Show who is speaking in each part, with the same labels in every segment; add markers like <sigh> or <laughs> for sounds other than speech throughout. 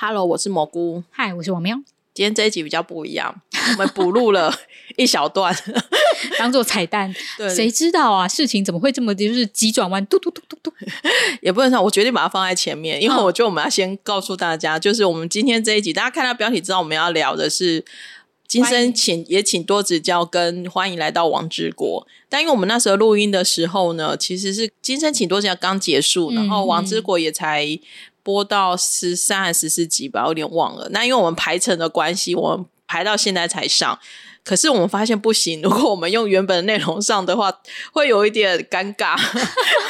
Speaker 1: Hello，我是蘑菇。
Speaker 2: 嗨，我是王喵。
Speaker 1: 今天这一集比较不一样，我们补录了 <laughs> 一小段，<laughs>
Speaker 2: 当做彩蛋。对，谁知道啊？事情怎么会这么就是急转弯？嘟嘟嘟嘟嘟，<laughs>
Speaker 1: 也不能说，我决定把它放在前面，因为我觉得我们要先告诉大家，就是我们今天这一集，大家看到标题知道我们要聊的是今生请也请多指教，跟欢迎来到王之国。但因为我们那时候录音的时候呢，其实是今生请多指教刚结束，然后王之国也才。播到十三还是十四集吧，我有点忘了。那因为我们排程的关系，我们排到现在才上。可是我们发现不行，如果我们用原本的内容上的话，会有一点尴尬。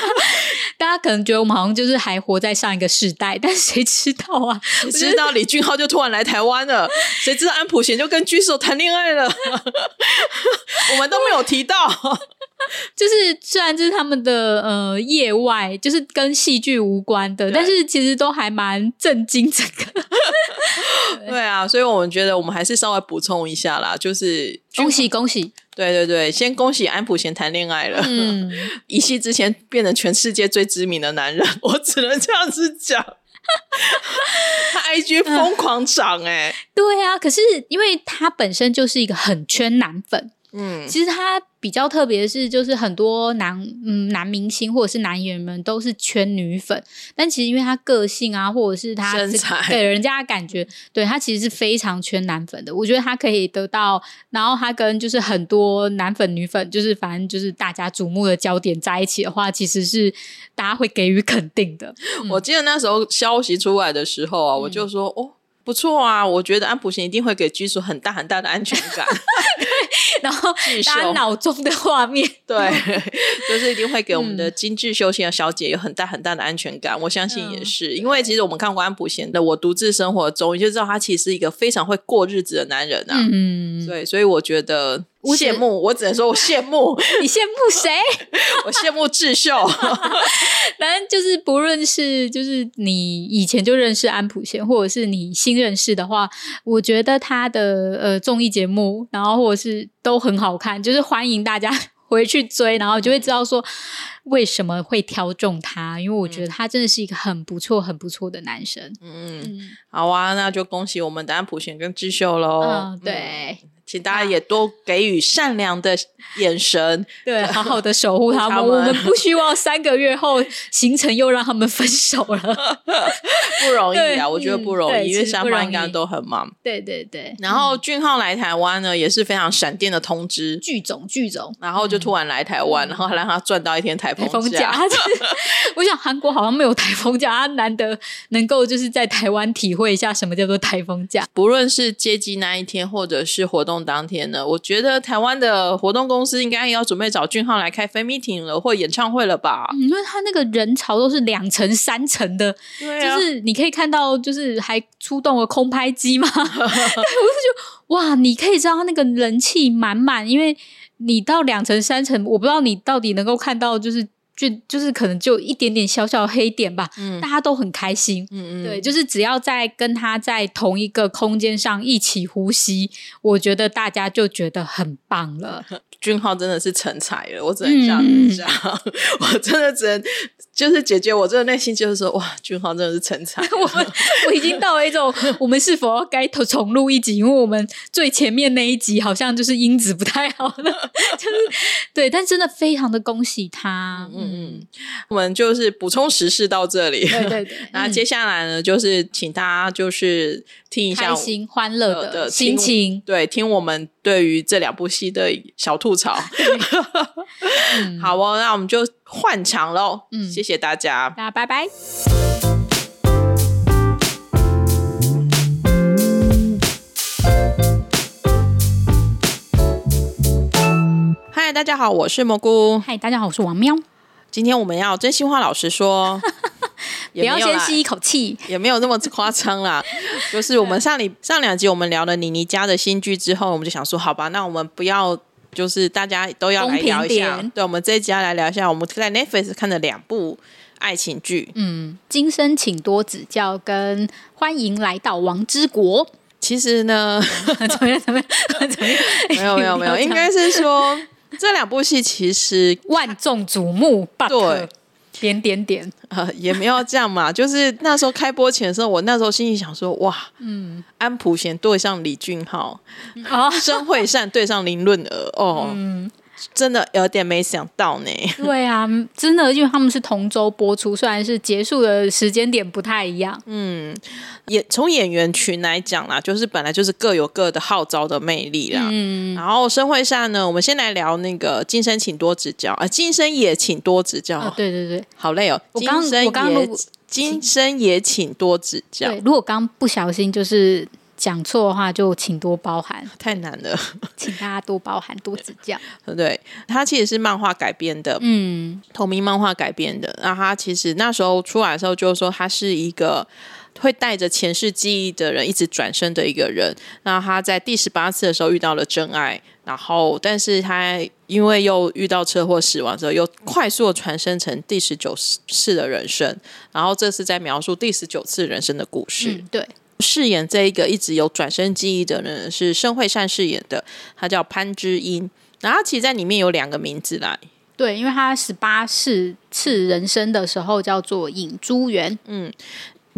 Speaker 1: <laughs>
Speaker 2: 大家可能觉得我们好像就是还活在上一个世代，但谁知道啊？
Speaker 1: 谁知道李俊浩就突然来台湾了？谁知道安普贤就跟居所谈恋爱了？<laughs> 我们都没有提到。<laughs>
Speaker 2: 就是虽然这是他们的呃业外，就是跟戏剧无关的，但是其实都还蛮震惊这个。<laughs>
Speaker 1: 对，对啊，所以我们觉得我们还是稍微补充一下啦，就是 <laughs>
Speaker 2: 恭喜恭喜，
Speaker 1: 对对对，先恭喜安普贤谈恋爱了，嗯，一夕之间变成全世界最知名的男人，我只能这样子讲。他 IG 疯狂涨哎、欸，
Speaker 2: 对啊，可是因为他本身就是一个很圈男粉。嗯，其实他比较特别的是，就是很多男嗯男明星或者是男演员们都是圈女粉，但其实因为他个性啊，或者是他身材给人家的感觉，<laughs> 对他其实是非常圈男粉的。我觉得他可以得到，然后他跟就是很多男粉女粉，就是反正就是大家瞩目的焦点在一起的话，其实是大家会给予肯定的。
Speaker 1: 嗯、我记得那时候消息出来的时候啊，我就说、嗯、哦。不错啊，我觉得安普贤一定会给居所很大很大的安全感。<laughs>
Speaker 2: 对，然后 <laughs> 大家脑中的画面，<laughs>
Speaker 1: 对，就是一定会给我们的精致修行的小姐有很大很大的安全感。嗯、我相信也是，因为其实我们看过安普贤的《我独自生活中》，你就知道他其实是一个非常会过日子的男人啊。嗯，对，所以我觉得。羡慕，我只能说我羡慕。<laughs>
Speaker 2: 你羡慕谁？<laughs>
Speaker 1: 我羡慕智秀。<laughs>
Speaker 2: 反正就是，不论是就是你以前就认识安普贤，或者是你新认识的话，我觉得他的呃综艺节目，然后或者是都很好看，就是欢迎大家回去追，然后就会知道说为什么会挑中他，因为我觉得他真的是一个很不错、很不错的男生。嗯，嗯
Speaker 1: 好啊，那就恭喜我们的安普贤跟智秀喽。
Speaker 2: 嗯，对。嗯
Speaker 1: 请大家也多给予善良的眼神，
Speaker 2: 对，好好的守护他们。我们不希望三个月后行程又让他们分手了，<laughs>
Speaker 1: 不容易啊！我觉得不容易，因为双方应该都很忙。
Speaker 2: 对对对。
Speaker 1: 然后俊浩来台湾呢，也是非常闪电的通知，
Speaker 2: 剧总剧总，
Speaker 1: 然后就突然来台湾，然后还让他赚到一天台风假。<laughs>
Speaker 2: 我想韩国好像没有台风假，他难得能够就是在台湾体会一下什么叫做台风假。
Speaker 1: 不论是接机那一天，或者是活动。当天呢，我觉得台湾的活动公司应该要准备找俊浩来开 fan meeting 了，或演唱会了吧？
Speaker 2: 因为他那个人潮都是两层、三层的，<laughs> 对啊，就是你可以看到，就是还出动了空拍机嘛。<laughs> 对，我就觉得哇，你可以知道他那个人气满满，因为你到两层、三层，我不知道你到底能够看到，就是。就就是可能就一点点小小黑点吧，嗯，大家都很开心，嗯嗯，对，就是只要在跟他在同一个空间上一起呼吸，我觉得大家就觉得很棒了。<laughs>
Speaker 1: 俊浩真的是成才了，我只能这样讲，嗯、<laughs> 我真的只能就是姐姐，我真的内心就是说，哇，俊浩真的是成才。<laughs>
Speaker 2: 我我已经到了一种，我们是否要该重录一集？因为我们最前面那一集好像就是音质不太好了，就是对，但真的非常的恭喜他，嗯
Speaker 1: 嗯，我们就是补充时事到这里，
Speaker 2: 对对 <laughs> 对，
Speaker 1: 那接下来呢，就是请大家就是听一下
Speaker 2: 开心欢乐的心情，
Speaker 1: 对，听我们对于这两部戏的小吐槽。<laughs> 嗯、好哦，那我们就换场喽。嗯，谢谢大家，
Speaker 2: 大家拜拜。
Speaker 1: 嗨，大家好，我是蘑菇。
Speaker 2: 嗨，大家好，我是王喵。
Speaker 1: 今天我们要真心话老实说。<laughs>
Speaker 2: 不要先吸一口气，
Speaker 1: 也没有那么夸张啦。就是我们上礼上两集我们聊了妮妮家的新剧之后，我们就想说，好吧，那我们不要，就是大家都要来聊一下。对，我们这一集要来聊一下我们在 Netflix 看的两部爱情剧。
Speaker 2: 嗯，今生请多指教，跟欢迎来到王之国。
Speaker 1: 其实呢，<laughs>
Speaker 2: 怎么样？怎么样？怎么样？<laughs>
Speaker 1: 没有，没有，没有，<laughs> 应该是说这两部戏其实
Speaker 2: 万众瞩目。对。点点点，<laughs>
Speaker 1: 呃，也没有这样嘛。<laughs> 就是那时候开播前的时候，我那时候心里想说，哇，嗯，安普贤对上李俊浩，啊，<laughs> 申惠善对上林润儿，哦，嗯。真的有点没想到呢。
Speaker 2: 对啊，真的，因为他们是同周播出，虽然是结束的时间点不太一样。
Speaker 1: 嗯，也从演员群来讲啦，就是本来就是各有各的号召的魅力啦。嗯，然后生会上呢，我们先来聊那个《今生请多指教》啊，《今生也请多指教》
Speaker 2: 啊。对对对，
Speaker 1: 好累哦。我刚我刚录，今生也请多指教。
Speaker 2: 对，如果刚不小心就是。讲错的话就请多包涵，
Speaker 1: 太难了，
Speaker 2: 请大家多包涵多指教。<laughs>
Speaker 1: 对，它其实是漫画改编的，嗯，同名漫画改编的。那他其实那时候出来的时候，就是说他是一个会带着前世记忆的人一直转生的一个人。那他在第十八次的时候遇到了真爱，然后但是他因为又遇到车祸死亡之后，又快速的传生成第十九次的人生。然后这是在描述第十九次人生的故事。
Speaker 2: 嗯，对。
Speaker 1: 饰演这一个一直有转生记忆的人是申惠善饰演的，他叫潘之音。然后他其实在里面有两个名字来，
Speaker 2: 对，因为他十八世次人生的时候叫做尹珠元，嗯。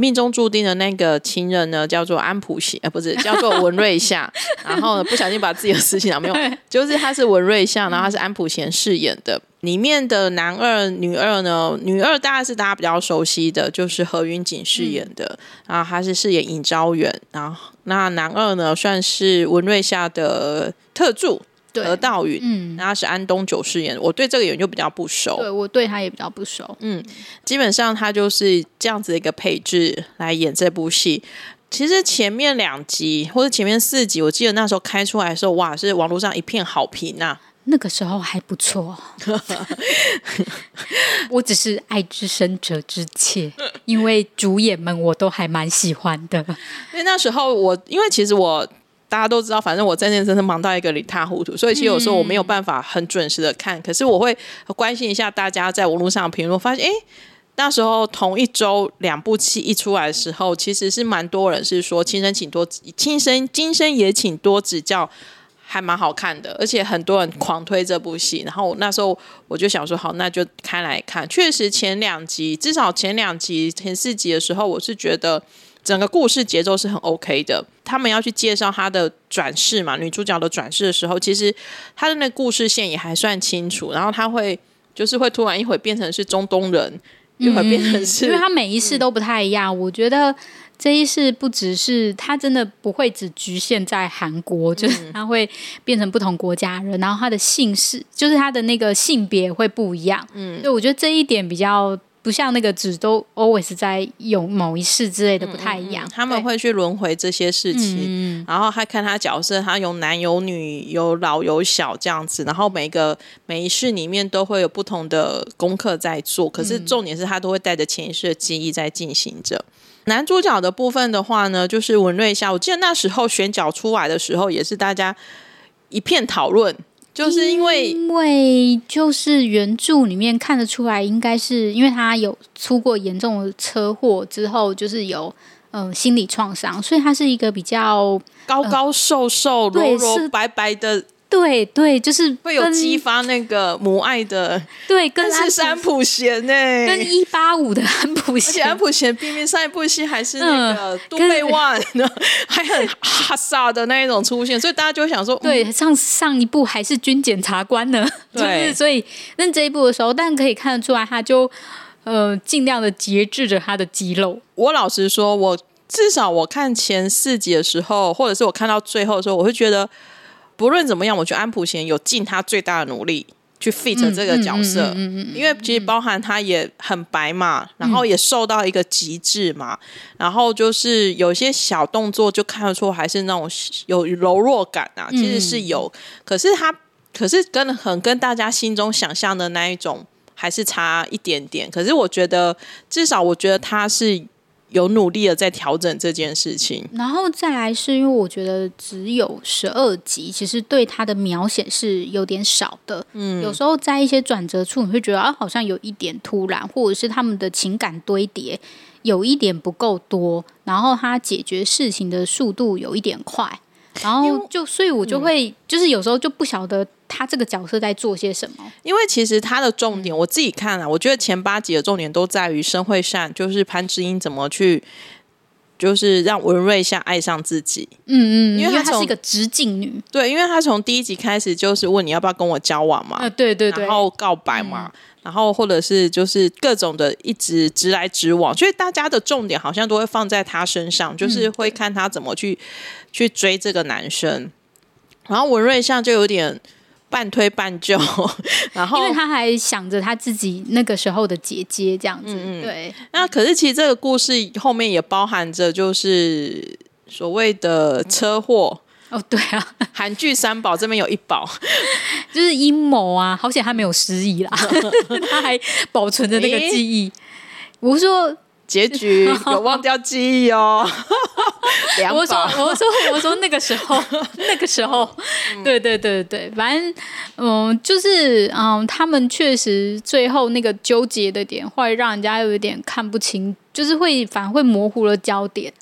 Speaker 1: 命中注定的那个情人呢，叫做安普贤，呃，不是叫做文瑞夏。<laughs> 然后呢，不小心把自己的事情讲没有，就是他是文瑞夏，然后他是安普贤饰演的。里面的男二、女二呢，女二大概是大家比较熟悉的，就是何云锦饰演的，嗯、然后他是饰演尹昭元。然后那男二呢，算是文瑞夏的特助。何道允，嗯，然后是安东九饰演，我对这个演员就比较不熟，
Speaker 2: 对我对他也比较不熟，
Speaker 1: 嗯，基本上他就是这样子的一个配置来演这部戏。其实前面两集或者前面四集，我记得那时候开出来的时候，哇，是网络上一片好评呐、啊。
Speaker 2: 那个时候还不错，<laughs> 我只是爱之深责之切，因为主演们我都还蛮喜欢的。
Speaker 1: 因为那时候我，因为其实我。大家都知道，反正我在那真的忙到一个一塌糊涂，所以其实有时候我没有办法很准时的看。可是我会关心一下大家在网络上评论，发现哎，那时候同一周两部戏一出来的时候，其实是蛮多人是说“亲生请多，亲生今生也请多指教”，还蛮好看的，而且很多人狂推这部戏。然后那时候我就想说，好，那就开来看。确实前两集，至少前两集前四集的时候，我是觉得。整个故事节奏是很 OK 的。他们要去介绍她的转世嘛，女主角的转世的时候，其实她的那个故事线也还算清楚。然后她会就是会突然一会变成是中东人，一会变成是，
Speaker 2: 因为她每一世都不太一样。嗯、我觉得这一世不只是他真的不会只局限在韩国，就是他会变成不同国家人，然后他的姓氏就是他的那个性别会不一样。嗯，对我觉得这一点比较。不像那个只都 always 在有某一世之类的不太一样，嗯嗯、他们
Speaker 1: 会去轮回这些事情，嗯、然后还看他角色，他有男有女，有老有小这样子，然后每个每一世里面都会有不同的功课在做，可是重点是他都会带着前一世的记忆在进行着。嗯、男主角的部分的话呢，就是文瑞夏，我记得那时候选角出来的时候，也是大家一片讨论。就是因为，
Speaker 2: 因为就是原著里面看得出来，应该是因为他有出过严重的车祸之后，就是有嗯、呃、心理创伤，所以他是一个比较
Speaker 1: 高高瘦瘦、呃、柔柔白白的。
Speaker 2: 对对，就是
Speaker 1: 会有激发那个母爱的。<laughs>
Speaker 2: 对，跟
Speaker 1: 是安普贤呢，
Speaker 2: 跟一八五的安普贤，
Speaker 1: 而且安普贤明明上一部戏还是那个都贝万，<laughs> 还很哈萨的那一种出现，所以大家就会想说，
Speaker 2: 对，上上一部还是军检察官呢，对，<laughs> 所以那这一部的时候，但可以看得出来，他就呃尽量的节制着他的肌肉。
Speaker 1: 我老实说，我至少我看前四集的时候，或者是我看到最后的时候，我会觉得。不论怎么样，我觉得安普贤有尽他最大的努力去 fit 这个角色，因为其实包含他也很白嘛，然后也瘦到一个极致嘛，然后就是有些小动作就看得出还是那种有柔弱感啊，其实是有，可是他可是跟很跟大家心中想象的那一种还是差一点点。可是我觉得，至少我觉得他是。有努力的在调整这件事情，
Speaker 2: 然后再来是因为我觉得只有十二集，其实对他的描写是有点少的。嗯，有时候在一些转折处，你会觉得啊，好像有一点突然，或者是他们的情感堆叠有一点不够多，然后他解决事情的速度有一点快，然后就所以，我就会、嗯、就是有时候就不晓得。他这个角色在做些什么？
Speaker 1: 因为其实他的重点，我自己看啊，我觉得前八集的重点都在于申惠善，就是潘之英怎么去，就是让文瑞夏爱上自己。
Speaker 2: 嗯嗯，因为她是一个直径女。
Speaker 1: 对，因为她从第一集开始就是问你要不要跟我交往嘛。
Speaker 2: 啊，对对对。
Speaker 1: 然后告白嘛，嗯、然后或者是就是各种的一直直来直往，所以大家的重点好像都会放在她身上，就是会看她怎么去、嗯、去追这个男生。然后文瑞夏就有点。半推半就，然后
Speaker 2: 因为他还想着他自己那个时候的姐姐这样子，嗯、对。
Speaker 1: 那可是其实这个故事后面也包含着就是所谓的车祸
Speaker 2: 哦，对啊，
Speaker 1: 韩剧三宝这边有一宝，<laughs>
Speaker 2: 就是阴谋啊，好险他没有失忆啦，<laughs> 他还保存着那个记忆。我说。
Speaker 1: 结局有忘掉记忆哦。<laughs>
Speaker 2: 我说，我说，我说那个时候，<laughs> 那个时候，对对对对，反正嗯，就是嗯，他们确实最后那个纠结的点，会让人家有一点看不清，就是会反而会模糊了焦点。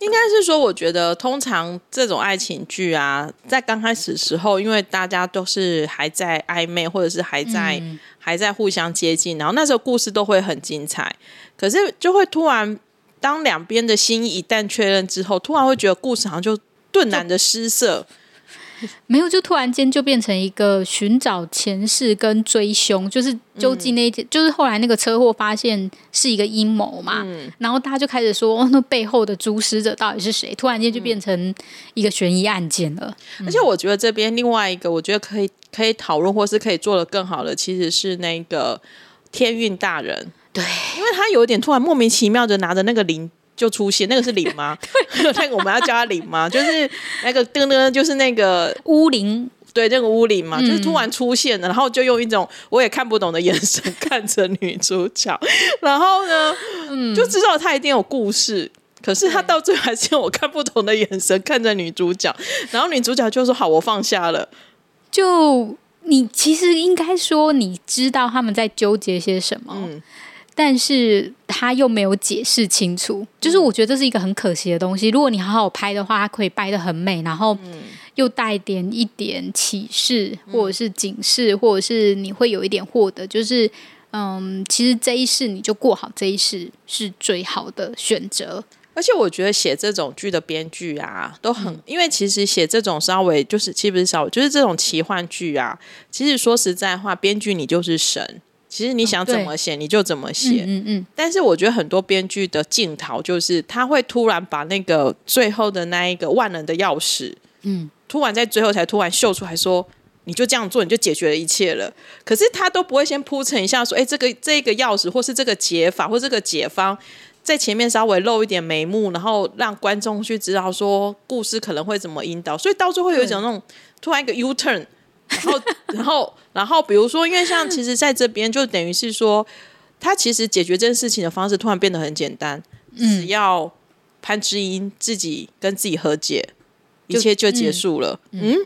Speaker 1: 应该是说，我觉得通常这种爱情剧啊，在刚开始的时候，因为大家都是还在暧昧，或者是还在、嗯、还在互相接近，然后那时候故事都会很精彩。可是就会突然，当两边的心意一旦确认之后，突然会觉得故事好像就顿然的失色，<laughs>
Speaker 2: 没有，就突然间就变成一个寻找前世跟追凶，就是究竟那一天，嗯、就是后来那个车祸发现是一个阴谋嘛，嗯、然后大家就开始说，哦，那背后的主使者到底是谁？突然间就变成一个悬疑案件了。
Speaker 1: 嗯、而且我觉得这边另外一个，我觉得可以可以讨论，或是可以做的更好的，其实是那个天运大人。
Speaker 2: 对，
Speaker 1: 因为他有一点突然莫名其妙的拿着那个铃就出现，那个是铃吗？<laughs> 对，<laughs> 那个我们要叫他铃吗？<laughs> 就是那个噔噔，就是那个
Speaker 2: 巫灵，
Speaker 1: 对，那个巫灵嘛，嗯、就是突然出现了，然后就用一种我也看不懂的眼神看着女主角，然后呢，嗯，就知道他一定有故事，可是他到最后还是用我看不懂的眼神看着女主角，然后女主角就说：“好，我放下了。”
Speaker 2: 就你其实应该说，你知道他们在纠结些什么。嗯但是他又没有解释清楚，就是我觉得这是一个很可惜的东西。如果你好好拍的话，它可以拍的很美，然后又带点一点启示，或者是警示，或者是你会有一点获得。就是嗯，其实这一世你就过好这一世是最好的选择。
Speaker 1: 而且我觉得写这种剧的编剧啊，都很，因为其实写这种稍微就是，其实不是稍微，就是这种奇幻剧啊，其实说实在话，编剧你就是神。其实你想怎么写，你就怎么写。嗯嗯。但是我觉得很多编剧的镜头就是，他会突然把那个最后的那一个万能的钥匙，嗯，突然在最后才突然秀出来说，你就这样做，你就解决了一切了。可是他都不会先铺陈一下，说，哎，这个这个钥匙，或是这个解法，或这个解方，在前面稍微露一点眉目，然后让观众去知道说故事可能会怎么引导。所以到最后有一种那种突然一个 U turn。<laughs> 然后，然后，然后，比如说，因为像其实在这边，就等于是说，他其实解决这件事情的方式突然变得很简单，只要潘之音自己跟自己和解，一切就结束了。嗯，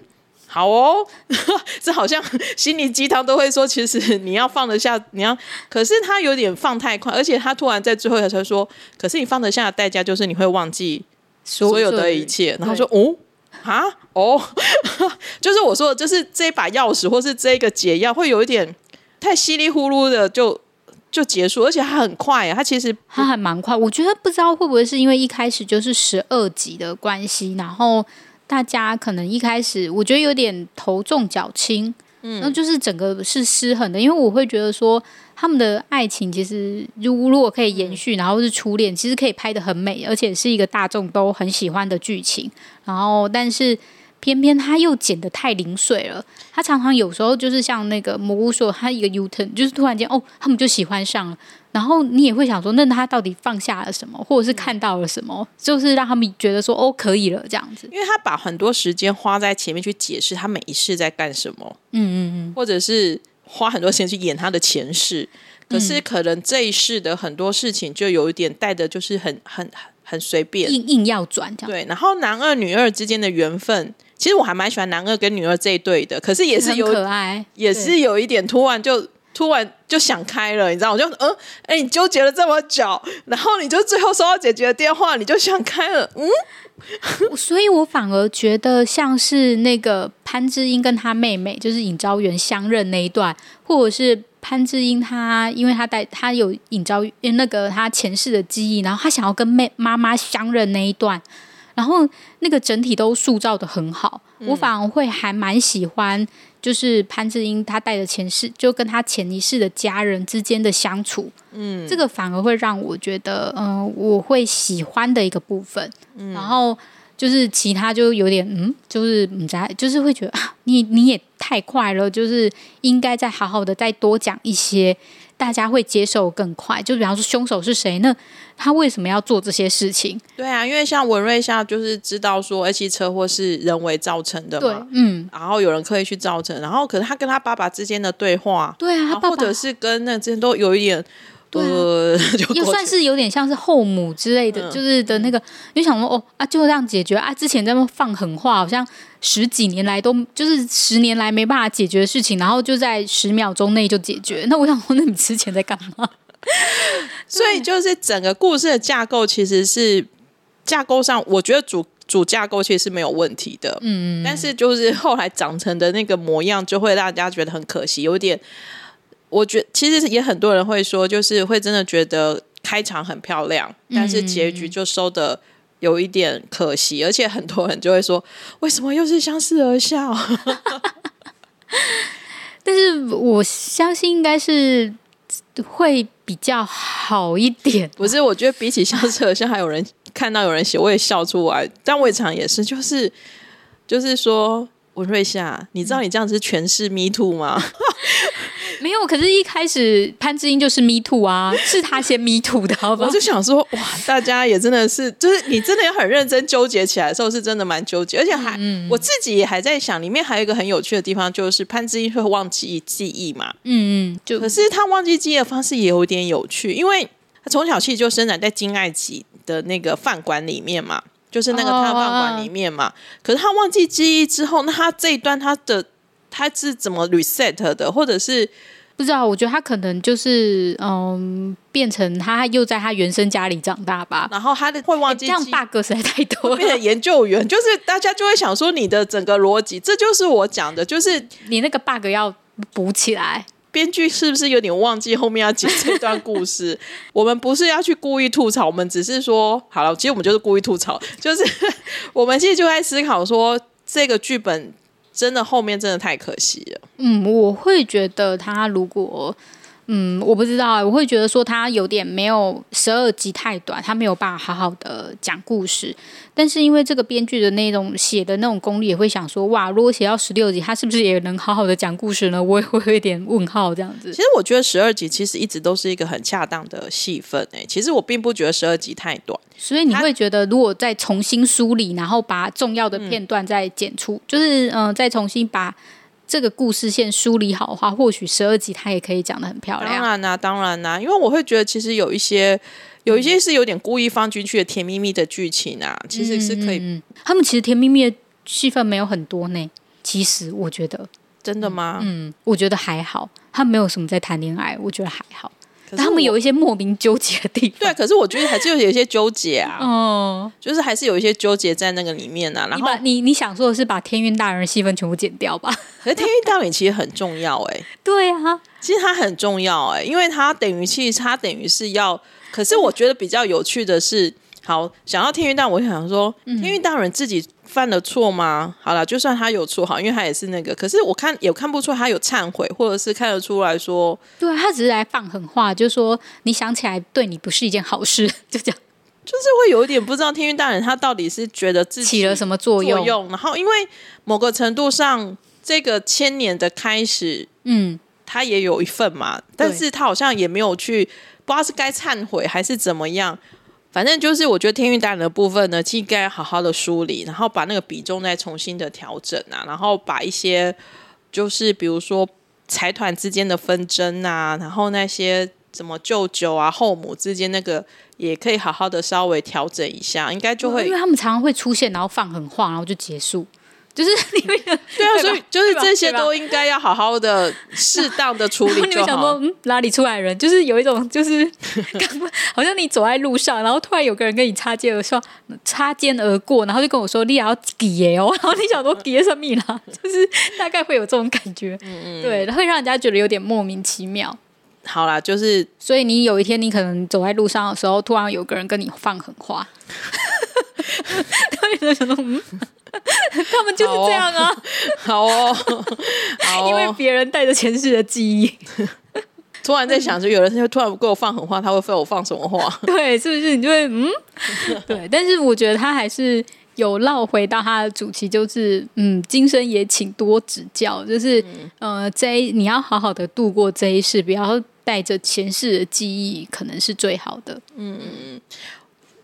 Speaker 1: 好哦，<laughs> 这好像心灵鸡汤都会说，其实你要放得下，你要，可是他有点放太快，而且他突然在最后才说，可是你放得下的代价就是你会忘记所有的一切，然后说，哦。啊哦，<laughs> 就是我说的，就是这一把钥匙，或是这个解药，会有一点太稀里糊涂的就就结束，而且它很快啊，它其实
Speaker 2: 它还蛮快。我觉得不知道会不会是因为一开始就是十二集的关系，然后大家可能一开始我觉得有点头重脚轻，嗯，那就是整个是失衡的，因为我会觉得说。他们的爱情其实，如如果可以延续，然后是初恋，其实可以拍的很美，而且是一个大众都很喜欢的剧情。然后，但是偏偏他又剪得太零碎了。他常常有时候就是像那个蘑菇说，他一个 U-turn，就是突然间哦，他们就喜欢上了。然后你也会想说，那他到底放下了什么，或者是看到了什么，就是让他们觉得说哦，可以了这样子。
Speaker 1: 因为他把很多时间花在前面去解释他每一世在干什么。
Speaker 2: 嗯嗯嗯，
Speaker 1: 或者是。花很多时间去演他的前世，可是可能这一世的很多事情就有一点带的，就是很很很随便，
Speaker 2: 硬硬要转这样。
Speaker 1: 对，然后男二女二之间的缘分，其实我还蛮喜欢男二跟女二这一对的，可是也是有
Speaker 2: 可爱，
Speaker 1: 也是有一点突然就。突然就想开了，你知道？我就嗯，哎，你纠结了这么久，然后你就最后收到姐姐的电话，你就想开了，嗯。
Speaker 2: 所以我反而觉得像是那个潘之英跟他妹妹，就是尹昭元相认那一段，或者是潘智英他，因为他带他有尹昭元那个他前世的记忆，然后他想要跟妹妈妈相认那一段，然后那个整体都塑造的很好，嗯、我反而会还蛮喜欢。就是潘志英，他带着前世，就跟他前一世的家人之间的相处，嗯，这个反而会让我觉得，嗯、呃，我会喜欢的一个部分。嗯、然后就是其他就有点，嗯，就是你在，就是会觉得啊，你你也太快了，就是应该再好好的再多讲一些。大家会接受更快，就比方说凶手是谁？那他为什么要做这些事情？
Speaker 1: 对啊，因为像文瑞夏就是知道说，而且车祸是人为造成的嘛，
Speaker 2: 对，嗯，
Speaker 1: 然后有人刻意去造成，然后可是他跟他爸爸之间的对话，
Speaker 2: 对啊，他爸爸
Speaker 1: 或者是跟那之间都有一点。呃，
Speaker 2: 也算是有点像是后母之类的，嗯、就是的那个，你想说哦啊，就这样解决啊。之前在那放狠话，好像十几年来都就是十年来没办法解决的事情，然后就在十秒钟内就解决。那我想说，那你之前在干嘛？<laughs>
Speaker 1: 所以就是整个故事的架构其实是架构上，我觉得主主架构其实是没有问题的，嗯，但是就是后来长成的那个模样，就会让大家觉得很可惜，有点。我觉得其实也很多人会说，就是会真的觉得开场很漂亮，但是结局就收的有一点可惜，嗯、而且很多人就会说，为什么又是相视而笑？<laughs>
Speaker 2: 但是我相信应该是会比较好一点。
Speaker 1: 不是，我觉得比起相册，像，还有人看到有人写，我也笑出来。但我也常也是，就是就是说，文瑞夏，你知道你这样子是诠释 me too 吗？<laughs>
Speaker 2: 没有，可是一开始潘志英就是 me too 啊，是他先 me too 的，好不好？
Speaker 1: 我就想说，哇，大家也真的是，就是你真的要很认真纠结起来的时候，是真的蛮纠结，而且还、嗯、我自己也还在想，里面还有一个很有趣的地方，就是潘志英会忘记记忆嘛，嗯嗯，就可是他忘记记忆的方式也有点有趣，因为他从小其实就生长在金爱吉的那个饭馆里面嘛，就是那个他的饭馆里面嘛，哦、可是他忘记记忆之后，那他这一段他的他是怎么 reset 的，或者是？
Speaker 2: 不知道，我觉得他可能就是嗯，变成他又在他原生家里长大吧。
Speaker 1: 然后他的会忘记、欸、
Speaker 2: 这样 bug 实在太多，
Speaker 1: 变成研究员，就是大家就会想说你的整个逻辑，这就是我讲的，就是
Speaker 2: 你那个 bug 要补起来。
Speaker 1: 编剧是不是有点忘记后面要讲这段故事？<laughs> 我们不是要去故意吐槽，我们只是说好了，其实我们就是故意吐槽，就是 <laughs> 我们其实就在思考说这个剧本。真的后面真的太可惜了。
Speaker 2: 嗯，我会觉得他如果，嗯，我不知道，我会觉得说他有点没有十二集太短，他没有办法好好的讲故事。但是因为这个编剧的那种写的那种功力，也会想说，哇，如果写到十六集，他是不是也能好好的讲故事呢？我也会有一点问号这样子。
Speaker 1: 其实我觉得十二集其实一直都是一个很恰当的戏份诶。其实我并不觉得十二集太短。
Speaker 2: 所以你会觉得，如果再重新梳理，然后把重要的片段再剪出，嗯、就是嗯、呃，再重新把这个故事线梳理好的话，或许十二集它也可以讲得很漂亮。
Speaker 1: 当然啦、啊，当然啦、啊，因为我会觉得，其实有一些。有一些是有点故意放进去的甜蜜蜜的剧情啊，其实是可以。
Speaker 2: 嗯嗯、他们其实甜蜜蜜的戏份没有很多呢。其实我觉得
Speaker 1: 真的吗？
Speaker 2: 嗯，我觉得还好，他没有什么在谈恋爱，我觉得还好。他们有一些莫名纠结的地方。
Speaker 1: 对，可是我觉得还是有一些纠结啊。哦，<laughs> 就是还是有一些纠结在那个里面啊。然后
Speaker 2: 你把你你想说的是把天运大人的戏份全部剪掉吧？<laughs>
Speaker 1: 可是天运大人其实很重要哎、欸。<laughs>
Speaker 2: 对啊，
Speaker 1: 其实他很重要哎、欸，因为他等于其实他等于是要。可是我觉得比较有趣的是，好，想到天运大人，我想说，天运大人自己犯了错吗？好了，就算他有错，好，因为他也是那个。可是我看也看不出他有忏悔，或者是看得出来说，
Speaker 2: 对，他只是来放狠话，就说你想起来对你不是一件好事，<laughs> 就这样，
Speaker 1: 就是会有一点不知道天运大人他到底是觉得自己
Speaker 2: 起了什么作用。
Speaker 1: 然后因为某个程度上，这个千年的开始，嗯，他也有一份嘛，但是他好像也没有去。不知道是该忏悔还是怎么样，反正就是我觉得天运大人的部分呢，应该好好的梳理，然后把那个比重再重新的调整啊，然后把一些就是比如说财团之间的纷争啊，然后那些什么舅舅啊、后母之间那个，也可以好好的稍微调整一下，应该就会，
Speaker 2: 因为他们常常会出现，然后放狠话，然后就结束。就是你们 <laughs> 对
Speaker 1: 啊，所以就是这些都应该要好好的、适当的 <laughs> 处理就好。你们
Speaker 2: 想说，嗯，哪里出来人？就是有一种，就是 <laughs> 好像你走在路上，然后突然有个人跟你擦肩而过，擦肩而过，然后就跟我说：“你要给哦。”然后你想说：“给什么啦？”就是大概会有这种感觉，嗯嗯，对，会让人家觉得有点莫名其妙。
Speaker 1: 好啦，就是
Speaker 2: 所以你有一天你可能走在路上的时候，突然有个人跟你放狠话，对，就想说嗯。<laughs> 他们就是这样啊，
Speaker 1: 好哦，好哦，<laughs>
Speaker 2: 因为别人带着前世的记忆，<laughs>
Speaker 1: 突然在想，就有人就突然不给我放狠话，他会对我放什么话？
Speaker 2: 对，是不是？你就会嗯，对。但是我觉得他还是有绕回到他的主题，就是嗯，今生也请多指教，就是、嗯、呃，这一你要好好的度过这一世，不要带着前世的记忆，可能是最好的。嗯嗯，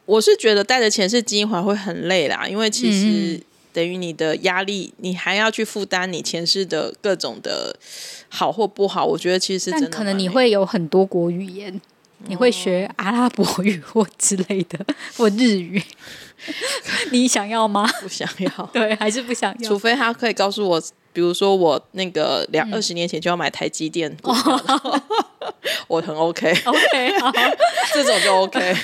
Speaker 1: 我是觉得带着前世记忆回来会很累啦，因为其实、嗯。等于你的压力，你还要去负担你前世的各种的好或不好。我觉得其实真的
Speaker 2: 可能你会有很多国语言，哦、你会学阿拉伯语或之类的，<laughs> 或日语。<laughs> 你想要吗？
Speaker 1: 不想要。<laughs>
Speaker 2: 对，还是不想要。
Speaker 1: 除非他可以告诉我，比如说我那个两二十年前就要买台积电，嗯、<laughs> 我很 OK。
Speaker 2: OK，好，<laughs>
Speaker 1: 这种就 OK。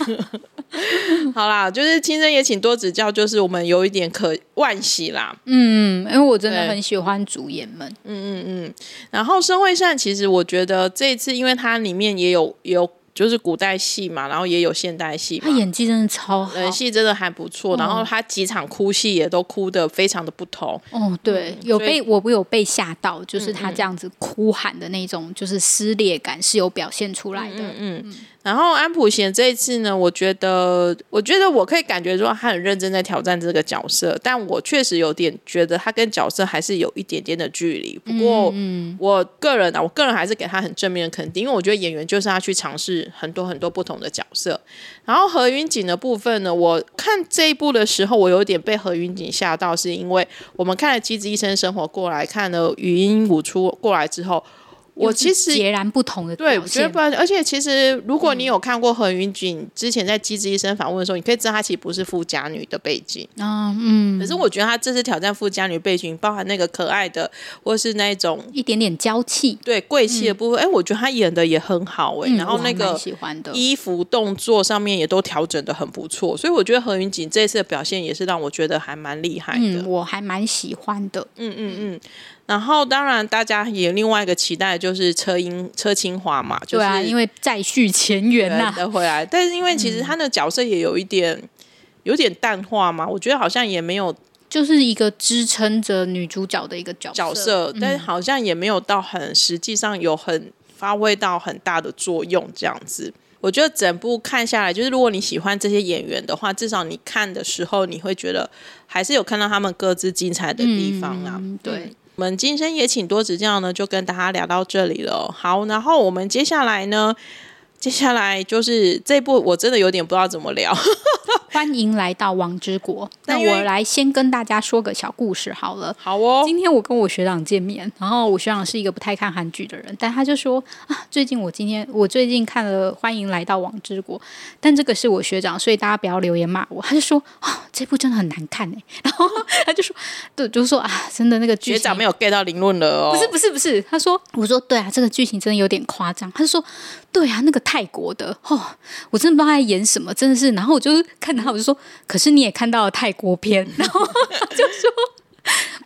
Speaker 1: <laughs> 好啦，就是今生也请多指教，就是我们有一点可惋惜啦。
Speaker 2: 嗯，因为我真的很喜欢主演们。
Speaker 1: 嗯嗯嗯。然后申惠善，其实我觉得这一次，因为它里面也有也有。就是古代戏嘛，然后也有现代戏。
Speaker 2: 他演技真的超好，
Speaker 1: 人戏真的还不错。然后他几场哭戏也都哭得非常的不同。
Speaker 2: 哦，对，有被我不有被吓到，就是他这样子哭喊的那种，就是撕裂感是有表现出来的。嗯嗯。
Speaker 1: 然后安普贤这一次呢，我觉得，我觉得我可以感觉说他很认真在挑战这个角色，但我确实有点觉得他跟角色还是有一点点的距离。不过，嗯，我个人啊，我个人还是给他很正面的肯定，因为我觉得演员就是要去尝试很多很多不同的角色。然后何云锦的部分呢，我看这一部的时候，我有点被何云锦吓到，是因为我们看了《机智医生生活》过来，看了《语音舞出》过来之后。我其实
Speaker 2: 截然不同的
Speaker 1: 对，我觉得不，而且其实如果你有看过何云锦之前在《机智医生》访问的时候，你可以知道她其实不是富家女的背景
Speaker 2: 啊，嗯。
Speaker 1: 可是我觉得她这次挑战富家女背景，包含那个可爱的，或是那种
Speaker 2: 一点点娇气，
Speaker 1: 对贵气的部分，哎、嗯，我觉得她演的也很好哎、欸。嗯、然后那个衣服动作上面也都调整的很不错，所以我觉得何云锦这次的表现也是让我觉得还蛮厉害的。
Speaker 2: 嗯，我还蛮喜欢的。
Speaker 1: 嗯嗯嗯。然后，当然，大家也另外一个期待就是车英车清华嘛，就是、对啊，
Speaker 2: 因为再续前缘呐，
Speaker 1: 的回来。但是因为其实他的角色也有一点、嗯、有点淡化嘛，我觉得好像也没有，
Speaker 2: 就是一个支撑着女主角的一个角色，角色
Speaker 1: 但是好像也没有到很实际上有很发挥到很大的作用这样子。我觉得整部看下来，就是如果你喜欢这些演员的话，至少你看的时候你会觉得还是有看到他们各自精彩的地方啊，
Speaker 2: 嗯、对。
Speaker 1: 我们今生也请多指教呢，就跟大家聊到这里了。好，然后我们接下来呢，接下来就是这部我真的有点不知道怎么聊。<laughs>
Speaker 2: 欢迎来到王之国。那我来先跟大家说个小故事好了。
Speaker 1: 好哦。
Speaker 2: 今天我跟我学长见面，然后我学长是一个不太看韩剧的人，但他就说啊，最近我今天我最近看了《欢迎来到王之国》，但这个是我学长，所以大家不要留言骂我。他就说啊，这部真的很难看哎。<laughs> 然后他就说，对，就是说啊，真的那个剧
Speaker 1: 学长没有 get 到凌论了哦。
Speaker 2: 不是不是不是，他说，我说对啊，这个剧情真的有点夸张。他就说，对啊，那个泰国的哦，我真的不知道他演什么，真的是。然后我就看他，我就说。可是你也看到了泰国片，<laughs> 然后他就说：“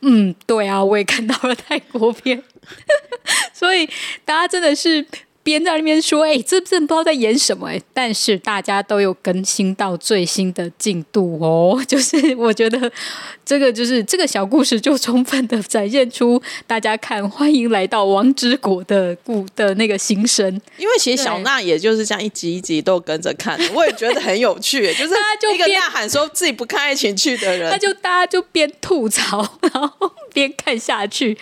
Speaker 2: 嗯，对啊，我也看到了泰国片，<laughs> 所以大家真的是。”边在那边说：“哎、欸，这真不知道在演什么哎！”但是大家都有更新到最新的进度哦。<laughs> 就是我觉得这个就是这个小故事，就充分的展现出大家看欢迎来到王之国的故的那个心声。
Speaker 1: 因为其实小娜也就是这样一集一集都跟着看，我也觉得很有趣。<laughs> 就是一个大喊说自己不看爱情剧的人，
Speaker 2: 他就大家就边吐槽，然后边看下去。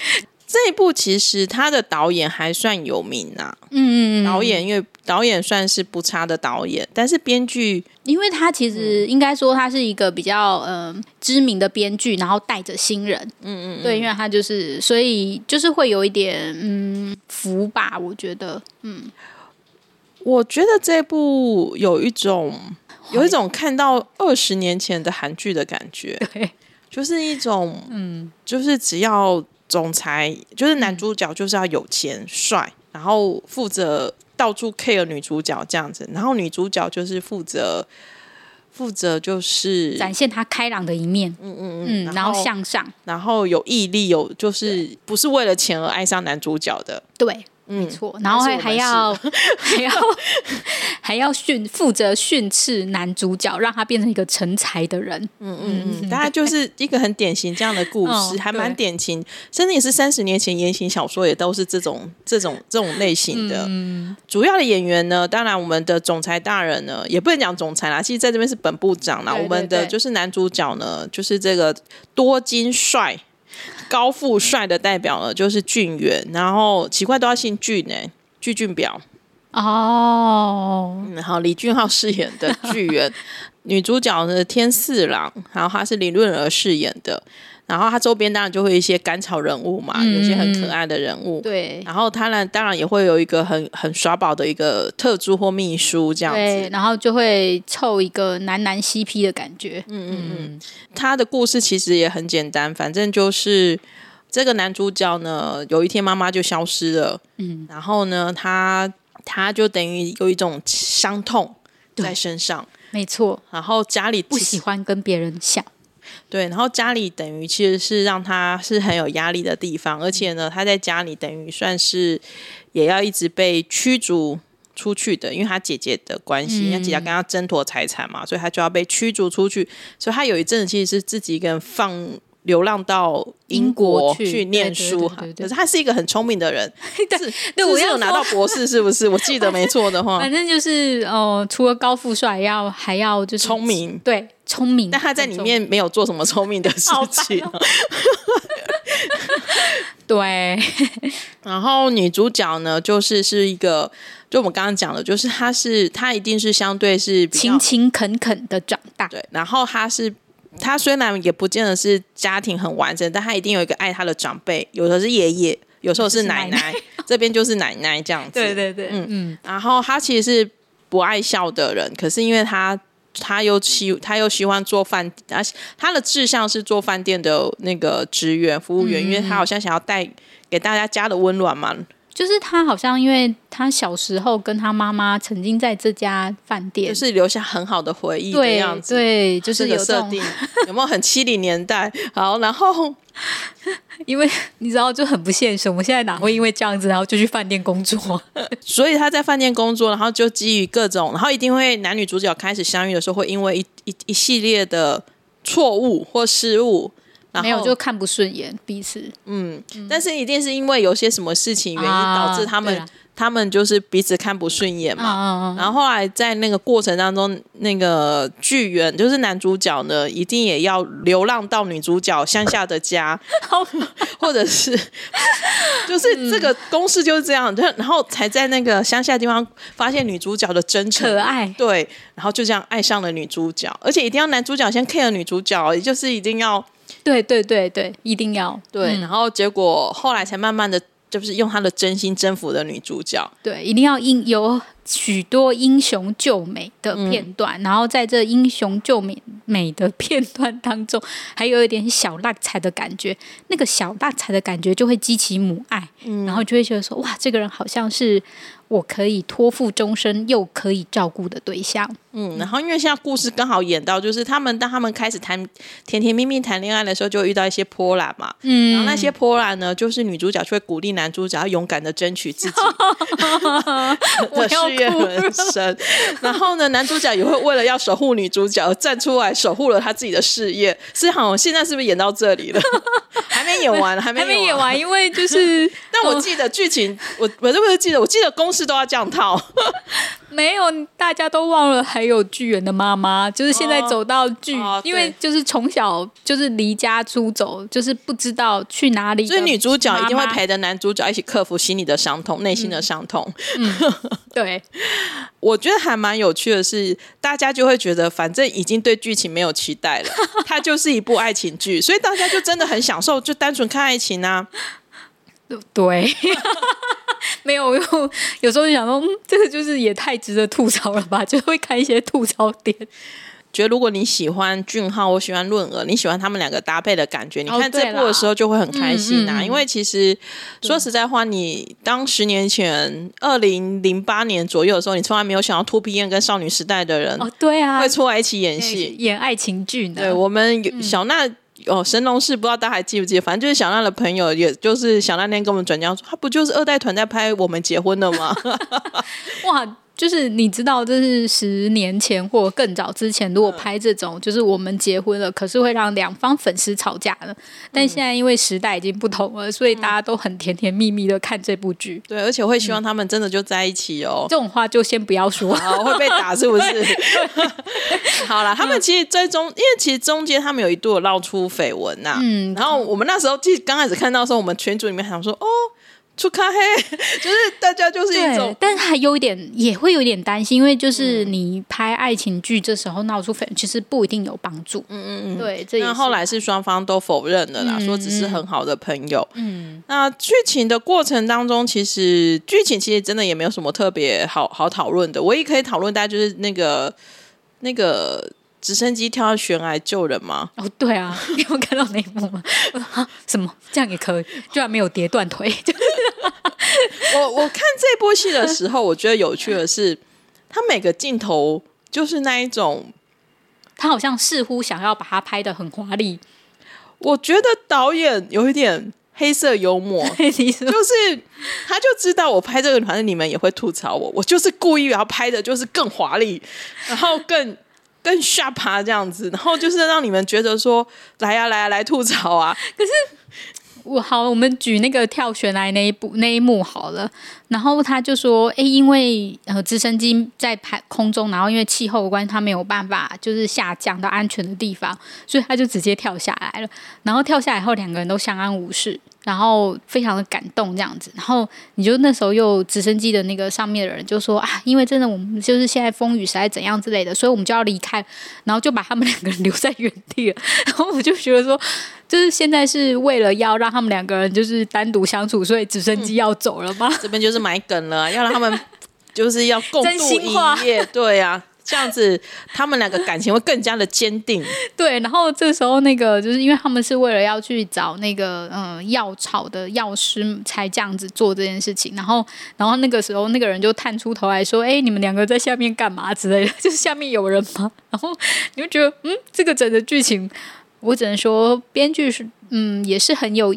Speaker 1: 这一部其实他的导演还算有名啊，
Speaker 2: 嗯嗯嗯，
Speaker 1: 导演因为导演算是不差的导演，但是编剧，
Speaker 2: 因为他其实应该说他是一个比较嗯、呃、知名的编剧，然后带着新人，
Speaker 1: 嗯，嗯嗯，
Speaker 2: 对，因为他就是所以就是会有一点嗯浮吧，我觉得，嗯，
Speaker 1: 我觉得这部有一种有一种看到二十年前的韩剧的感觉，
Speaker 2: 对，
Speaker 1: 就是一种嗯，就是只要总裁就是男主角就是要有钱帅，然后负责。到处 care 女主角这样子，然后女主角就是负责负责就是
Speaker 2: 展现她开朗的一面，嗯嗯嗯，然后向上，
Speaker 1: 然后有毅力，有就是不是为了钱而爱上男主角的，
Speaker 2: 对。没错，然后还还要还要 <laughs> 还要训负责训斥男主角，让他变成一个成才的人。
Speaker 1: 嗯嗯嗯，大概就是一个很典型这样的故事，哦、还蛮典型。甚至也是三十年前言情小说也都是这种这种这种类型的。嗯、主要的演员呢，当然我们的总裁大人呢，也不能讲总裁啦，其实在这边是本部长啦。对对对，我们的就是男主角呢，就是这个多金帅。高富帅的代表呢，就是俊元，然后奇怪都要姓俊呢，具俊表。
Speaker 2: 哦，
Speaker 1: 然后李俊浩饰演的巨元，<laughs> 女主角呢天四郎，然后她是李润儿饰演的。然后他周边当然就会有一些甘草人物嘛，嗯、有些很可爱的人物。
Speaker 2: 对。
Speaker 1: 然后他呢，当然也会有一个很很耍宝的一个特助或秘书这样子。
Speaker 2: 对。然后就会凑一个男男 CP 的感觉。
Speaker 1: 嗯嗯嗯。他的故事其实也很简单，反正就是这个男主角呢，有一天妈妈就消失了。嗯。然后呢，他他就等于有一种伤痛在身上。
Speaker 2: 没错。
Speaker 1: 然后家里
Speaker 2: 不喜欢跟别人笑。
Speaker 1: 对，然后家里等于其实是让他是很有压力的地方，而且呢，他在家里等于算是也要一直被驱逐出去的，因为他姐姐的关系，因为姐姐跟他争夺财产嘛，所以他就要被驱逐出去。所以他有一阵子其实是自己一个人放流浪到英国去念书，可是他是一个很聪明的人，<laughs>
Speaker 2: 对，
Speaker 1: 是
Speaker 2: 对，我有
Speaker 1: 拿到博士，是不是？<laughs> 我记得没错的话，
Speaker 2: 反正就是哦、呃，除了高富帅，要还要就是
Speaker 1: 聪明，
Speaker 2: 对。聪明，
Speaker 1: 但他在里面没有做什么聪明的事情。哦、<laughs>
Speaker 2: 对，
Speaker 1: 然后女主角呢，就是是一个，就我们刚刚讲的，就是她是她一定是相对是比
Speaker 2: 勤勤恳恳的长大。
Speaker 1: 对，然后她是她虽然也不见得是家庭很完整，但他一定有一个爱他的长辈，有的是爷爷，有时候是奶奶，奶奶这边就是奶奶这样子。<laughs>
Speaker 2: 对对对，嗯
Speaker 1: 嗯。然后他其实是不爱笑的人，可是因为他。他又喜，他又喜欢做饭，而且他的志向是做饭店的那个职员、服务员，嗯、因为他好像想要带给大家家的温暖嘛。
Speaker 2: 就是他好像，因为他小时候跟他妈妈曾经在这家饭店，
Speaker 1: 就是留下很好的回忆的样子。
Speaker 2: 对，对，就是有设定，<laughs>
Speaker 1: 有没有很七零年代？好，然后 <laughs>
Speaker 2: 因为你知道就很不现实，我们现在哪会因为这样子，然后就去饭店工作？<laughs>
Speaker 1: 所以他在饭店工作，然后就基于各种，然后一定会男女主角开始相遇的时候，会因为一一一系列的错误或失误。
Speaker 2: 没有，就看不顺眼彼此。
Speaker 1: 嗯，嗯，但是一定是因为有些什么事情原因导致他们，啊、他们就是彼此看不顺眼嘛。啊、然后后来在那个过程当中，那个剧员就是男主角呢，一定也要流浪到女主角乡下的家，好 <laughs> 或者是 <laughs> 就是这个公式就是这样，就然后才在那个乡下的地方发现女主角的真诚
Speaker 2: 可爱，
Speaker 1: 对，然后就这样爱上了女主角，而且一定要男主角先 care 女主角，也就是一定要。
Speaker 2: 对对对对，一定要
Speaker 1: 对，嗯、然后结果后来才慢慢的，就是用他的真心征服了女主角。
Speaker 2: 对，一定要硬有许多英雄救美的片段，嗯、然后在这英雄救美美的片段当中，还有一点小辣彩的感觉。那个小辣彩的感觉就会激起母爱，嗯、然后就会觉得说，哇，这个人好像是。我可以托付终身又可以照顾的对象，
Speaker 1: 嗯，然后因为现在故事刚好演到，就是他们当他们开始谈甜甜蜜蜜谈恋爱的时候，就会遇到一些波澜嘛，嗯，然后那些波澜呢，就是女主角就会鼓励男主角要勇敢的争取自己 <laughs> <laughs> 的事业人生，然后呢，男主角也会为了要守护女主角而站出来守护了他自己的事业。是好，现在是不是演到这里了？还没演完，还没
Speaker 2: 还没演完，因为就是，<laughs>
Speaker 1: 但我记得剧情，我我是不是记得？我记得公。式都要这样套，
Speaker 2: 没有，大家都忘了还有巨源的妈妈，就是现在走到巨，哦哦、因为就是从小就是离家出走，就是不知道去哪里。
Speaker 1: 所以女主角一定会陪着男主角一起克服心里的伤痛、内心的伤痛。
Speaker 2: 嗯嗯、对，<laughs>
Speaker 1: 我觉得还蛮有趣的是，大家就会觉得反正已经对剧情没有期待了，它就是一部爱情剧，所以大家就真的很享受，就单纯看爱情啊。
Speaker 2: 对。<laughs> 没有，有有时候就想说，嗯，这个就是也太值得吐槽了吧？就会看一些吐槽点。
Speaker 1: 觉得如果你喜欢俊浩，我喜欢润娥，你喜欢他们两个搭配的感觉，你看这部的时候就会很开心呐、啊。因为其实说实在话，你当十年前二零零八年左右的时候，你从来没有想到 2PM 跟少女时代的人
Speaker 2: 哦，对啊，
Speaker 1: 会出来一起演戏，
Speaker 2: 演爱情剧呢。
Speaker 1: 对，我们小娜。哦，神农氏不知道大家还记不记得？反正就是小娜的朋友，也就是小娜那天跟我们转交说，他不就是二代团在拍我们结婚的吗？<laughs>
Speaker 2: 哇！就是你知道，这是十年前或更早之前，如果拍这种，就是我们结婚了，可是会让两方粉丝吵架的。但现在因为时代已经不同了，所以大家都很甜甜蜜蜜的看这部剧。
Speaker 1: 对，而且会希望他们真的就在一起哦。
Speaker 2: 这种话就先不要说，
Speaker 1: 会被打是不是？好了，他们其实最终，因为其实中间他们有一度有闹出绯闻呐。嗯，然后我们那时候其实刚开始看到的时候，我们群组里面还想说，哦。出咖黑，<laughs> 就是大家就是一种，
Speaker 2: 但是还有一点也会有点担心，因为就是你拍爱情剧这时候闹出绯闻，其实不一定有帮助。嗯嗯嗯，对，这
Speaker 1: 那后来是双方都否认了啦，嗯、说只是很好的朋友。嗯，那剧情的过程当中，其实剧情其实真的也没有什么特别好好讨论的，唯一可以讨论大家就是那个那个。直升机跳到悬崖救人吗？
Speaker 2: 哦，对啊，<laughs> 你有看到那一幕吗？什么这样也可以？居然没有跌断腿。<laughs>
Speaker 1: 我我看这部戏的时候，我觉得有趣的是，他每个镜头就是那一种，
Speaker 2: 他好像似乎想要把它拍的很华丽。
Speaker 1: 我觉得导演有一点黑色幽默，<laughs> 就是他就知道我拍这个，反正你们也会吐槽我，我就是故意要拍的，就是更华丽，然后更。更吓趴这样子，然后就是让你们觉得说，来呀、啊、来呀、啊、来吐槽啊！
Speaker 2: 可是我好，我们举那个跳悬崖那一部那一幕好了。然后他就说，哎，因为呃直升机在排空中，然后因为气候的关系，他没有办法就是下降到安全的地方，所以他就直接跳下来了。然后跳下来后，两个人都相安无事。然后非常的感动这样子，然后你就那时候又直升机的那个上面的人就说啊，因为真的我们就是现在风雨实在怎样之类的，所以我们就要离开，然后就把他们两个人留在原地了。<laughs> 然后我就觉得说，就是现在是为了要让他们两个人就是单独相处，所以直升机要走了吗？
Speaker 1: 嗯、这边就是埋梗了，要让他们 <laughs> 就是要共度一夜，对呀、啊。这样子，他们两个感情会更加的坚定。<laughs>
Speaker 2: 对，然后这时候那个就是因为他们是为了要去找那个嗯药草的药师才这样子做这件事情。然后，然后那个时候那个人就探出头来说：“哎，你们两个在下面干嘛之类的？<laughs> 就是下面有人吗？” <laughs> 然后你就觉得，嗯，这个整个剧情，我只能说编剧是嗯也是很有。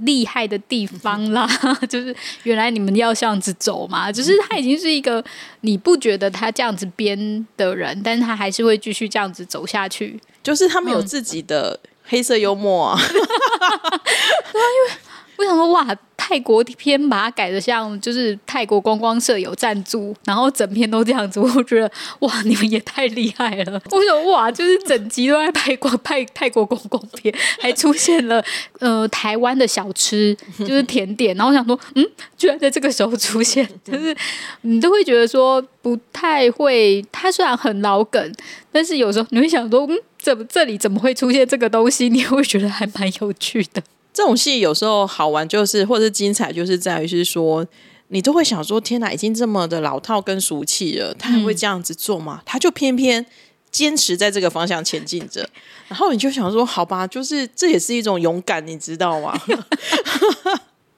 Speaker 2: 厉害的地方啦，<laughs> 就是原来你们要这样子走嘛，就是他已经是一个你不觉得他这样子编的人，但是他还是会继续这样子走下去，
Speaker 1: 就是他们有自己的黑色幽默啊，<laughs> 对
Speaker 2: 啊，因为。我想说，哇，泰国片把它改的像就是泰国观光社有赞助，然后整片都这样子，我觉得哇，你们也太厉害了。<laughs> 我想哇，就是整集都在拍光拍泰国观光片，还出现了呃台湾的小吃，<laughs> 就是甜点。然后我想说，嗯，居然在这个时候出现，就是你都会觉得说不太会。它虽然很老梗，但是有时候你会想说，嗯，怎么这里怎么会出现这个东西？你会觉得还蛮有趣的。
Speaker 1: 这种戏有时候好玩，就是或者是精彩，就是在于是说，你都会想说：天哪，已经这么的老套跟俗气了，他还会这样子做吗？嗯、他就偏偏坚持在这个方向前进着，然后你就想说：好吧，就是这也是一种勇敢，你知道吗？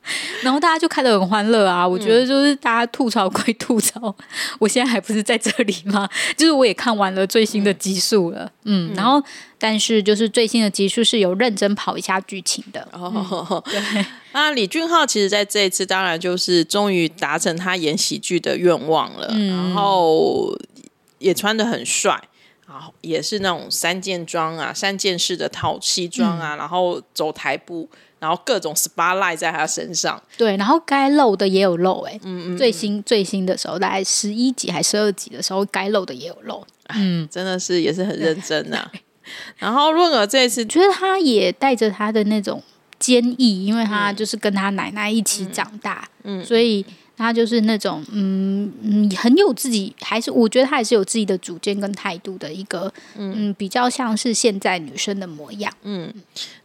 Speaker 1: <laughs>
Speaker 2: 然后大家就开得很欢乐啊！我觉得就是大家吐槽归吐槽，嗯、<laughs> 我现在还不是在这里吗？<laughs> 就是我也看完了最新的集数了，嗯，嗯，然后但是就是最新的集数是有认真跑一下剧情的。哦，对。
Speaker 1: 那李俊浩其实在这一次当然就是终于达成他演喜剧的愿望了，嗯、然后也穿得很帅。然后，也是那种三件装啊，三件式的套西装啊，嗯、然后走台步，然后各种 spotlight 在他身上。
Speaker 2: 对，然后该露的也有露、欸，哎，嗯嗯，最新最新的时候，大概十一集还是十二集的时候，该露的也有露，
Speaker 1: 嗯，真的是也是很认真呐、啊。<laughs> 然后润儿这一次，
Speaker 2: 觉得他也带着他的那种坚毅，因为他就是跟他奶奶一起长大，嗯，嗯所以。他就是那种嗯嗯很有自己，还是我觉得他还是有自己的主见跟态度的一个嗯，嗯比较像是现在女生的模样。
Speaker 1: 嗯，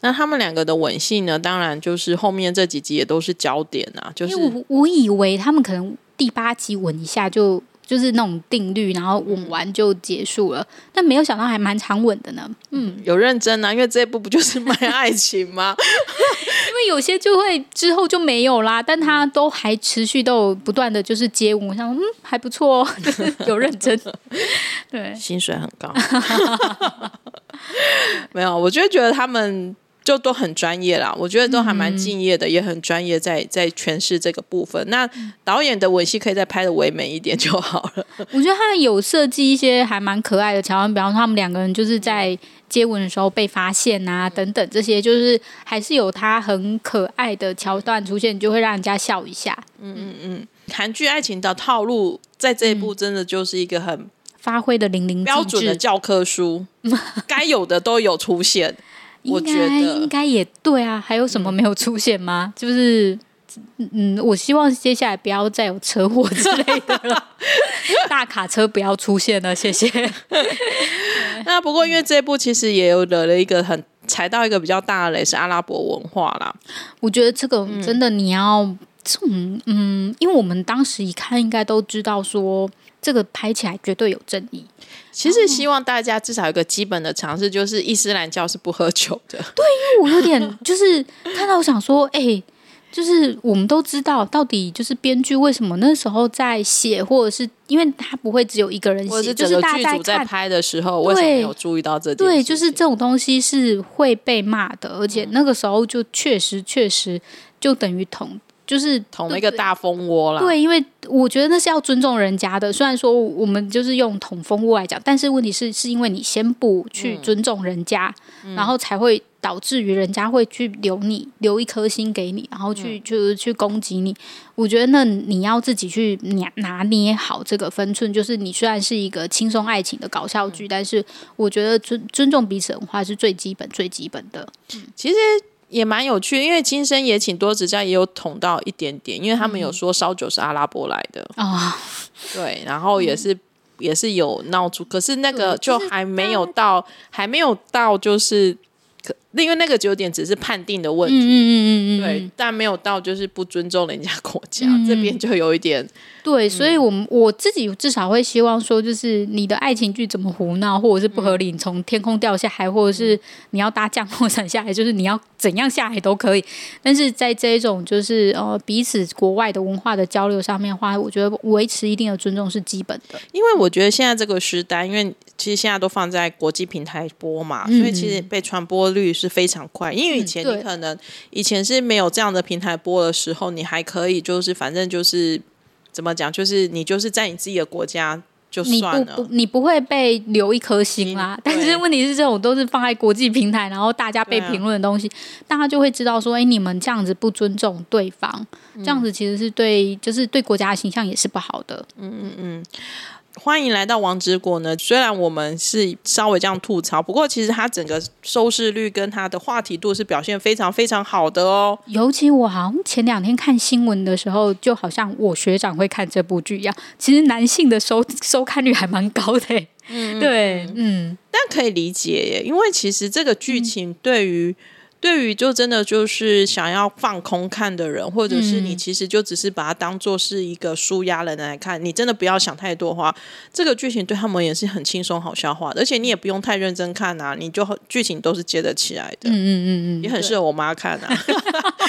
Speaker 1: 那他们两个的吻戏呢，当然就是后面这几集也都是焦点啊。就是
Speaker 2: 我我以为他们可能第八集吻一下就。就是那种定律，然后吻完就结束了，嗯、但没有想到还蛮长吻的呢。嗯，
Speaker 1: 有认真啊，因为这一部不就是卖爱情吗？<laughs>
Speaker 2: 因为有些就会之后就没有啦，但他都还持续都有不断的就是接吻，我想嗯还不错哦，<laughs> 有认真，<laughs> 对，
Speaker 1: 薪水很高。没有，我就觉得他们。就都很专业啦，我觉得都还蛮敬业的，嗯、也很专业在，在在诠释这个部分。那导演的吻戏可以再拍的唯美一点就好了。<laughs>
Speaker 2: 我觉得他有设计一些还蛮可爱的桥段，比方说他们两个人就是在接吻的时候被发现啊，等等这些，就是还是有他很可爱的桥段出现，就会让人家笑一下。
Speaker 1: 嗯嗯嗯，韩剧爱情的套路在这一部真的就是一个很
Speaker 2: 发挥的淋漓尽致，
Speaker 1: 标准的教科书，<laughs> 该有的都有出现。我觉得
Speaker 2: 应该也对啊，还有什么没有出现吗？嗯、就是，嗯，我希望接下来不要再有车祸之类的了，<laughs> 大卡车不要出现了，谢谢。<laughs>
Speaker 1: 那不过因为这一部其实也有惹了一个很踩到一个比较大的雷，是阿拉伯文化啦。
Speaker 2: 我觉得这个真的你要，嗯嗯，因为我们当时一看，应该都知道说这个拍起来绝对有争议。
Speaker 1: 其实希望大家至少有个基本的常识，就是伊斯兰教是不喝酒的。
Speaker 2: 对，因为我有点就是看到，我想说，哎、欸，就是我们都知道，到底就是编剧为什么那时候在写，或者是因为他不会只有一个人写，就是大家
Speaker 1: 在拍的时候，为什么没有注意到这点？
Speaker 2: 对，就是这种东西是会被骂的，而且那个时候就确实确实就等于同。就是
Speaker 1: 捅了一个大蜂窝啦。
Speaker 2: 对，因为我觉得那是要尊重人家的。虽然说我们就是用捅蜂窝来讲，但是问题是，是因为你先不去尊重人家，嗯、然后才会导致于人家会去留你留一颗心给你，然后去、嗯、就是去攻击你。我觉得那你要自己去拿拿捏好这个分寸。就是你虽然是一个轻松爱情的搞笑剧，嗯、但是我觉得尊尊重彼此文化是最基本最基本的。
Speaker 1: 嗯、其实。也蛮有趣，因为今生也请多指教，也有捅到一点点，因为他们有说烧酒是阿拉伯来的啊，嗯、对，然后也是、嗯、也是有闹出，可是那个就还没有到，还没有到就是。因为那个九点只是判定的问题，嗯嗯嗯嗯，对，但没有到就是不尊重人家国家，嗯、这边就有一点 <laughs>
Speaker 2: 对，所以我们我自己至少会希望说，就是你的爱情剧怎么胡闹，或者是不合理，你从天空掉下来，或者是你要搭降落伞下来，就是你要怎样下来都可以。但是在这一种就是呃彼此国外的文化的交流上面的话，我觉得维持一定的尊重是基本的。
Speaker 1: 因为我觉得现在这个时代，因为其实现在都放在国际平台播嘛，嗯、所以其实被传播率是。非常快，因为以前你可能、嗯、以前是没有这样的平台播的时候，你还可以就是反正就是怎么讲，就是你就是在你自己的国家就算了，
Speaker 2: 你不，你不会被留一颗心啦。但是问题是，这种都是放在国际平台，然后大家被评论的东西，啊、大家就会知道说，哎，你们这样子不尊重对方，嗯、这样子其实是对，就是对国家的形象也是不好的。
Speaker 1: 嗯嗯嗯。欢迎来到王之国呢。虽然我们是稍微这样吐槽，不过其实它整个收视率跟它的话题度是表现非常非常好的哦。
Speaker 2: 尤其我好像前两天看新闻的时候，就好像我学长会看这部剧一样，其实男性的收收看率还蛮高的。嗯，对，嗯，
Speaker 1: 但可以理解耶，因为其实这个剧情对于。对于就真的就是想要放空看的人，或者是你其实就只是把它当做是一个舒压人来看，你真的不要想太多的话，这个剧情对他们也是很轻松好消化的，而且你也不用太认真看啊，你就剧情都是接得起来的，嗯嗯嗯嗯，也很适合我妈看啊。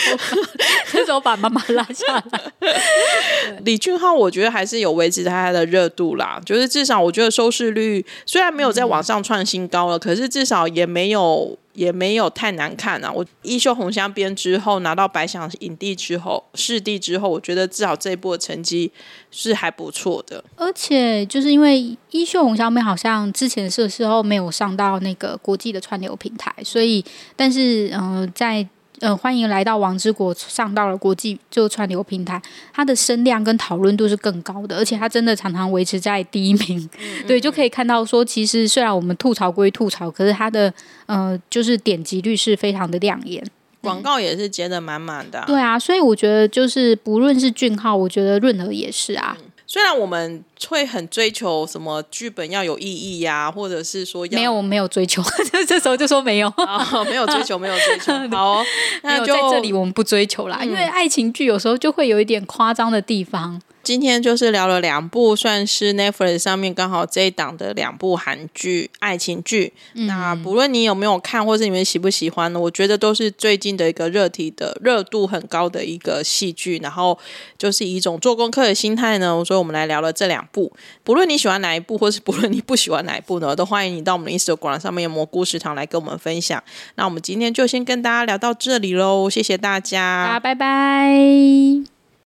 Speaker 1: <laughs>
Speaker 2: 这时候把妈妈拉下来。<laughs>
Speaker 1: 李俊浩我觉得还是有维持他的热度啦，就是至少我觉得收视率虽然没有在网上创新高了，嗯、可是至少也没有。也没有太难看啊。我《衣袖红香》编》之后拿到白想影帝之后，视帝之后，我觉得至少这一波的成绩是还不错的。
Speaker 2: 而且就是因为《衣袖红香边》好像之前是时候没有上到那个国际的串流平台，所以但是嗯、在。呃，欢迎来到王之国，上到了国际就串流平台，它的声量跟讨论度是更高的，而且它真的常常维持在第一名。嗯、对，就可以看到说，其实虽然我们吐槽归吐槽，可是它的呃，就是点击率是非常的亮眼，
Speaker 1: 广告也是接的满满的、啊。
Speaker 2: 对啊，所以我觉得就是不论是俊浩，我觉得润娥也是啊。嗯
Speaker 1: 虽然我们会很追求什么剧本要有意义呀、啊，或者是说要
Speaker 2: 没有，我没有追求，<laughs> 这时候就说没有，
Speaker 1: 哦、没有追求，没有追求。<laughs> 好、哦，那就
Speaker 2: 在这里我们不追求啦，嗯、因为爱情剧有时候就会有一点夸张的地方。
Speaker 1: 今天就是聊了两部，算是 Netflix 上面刚好这一档的两部韩剧爱情剧。嗯、那不论你有没有看，或是你们喜不喜欢呢？我觉得都是最近的一个热题的热度很高的一个戏剧。然后就是以一种做功课的心态呢，所以我们来聊了这两部。不论你喜欢哪一部，或是不论你不喜欢哪一部呢，都欢迎你到我们的 Instagram 上面有蘑菇食堂来跟我们分享。那我们今天就先跟大家聊到这里喽，谢谢大家，
Speaker 2: 大家拜拜。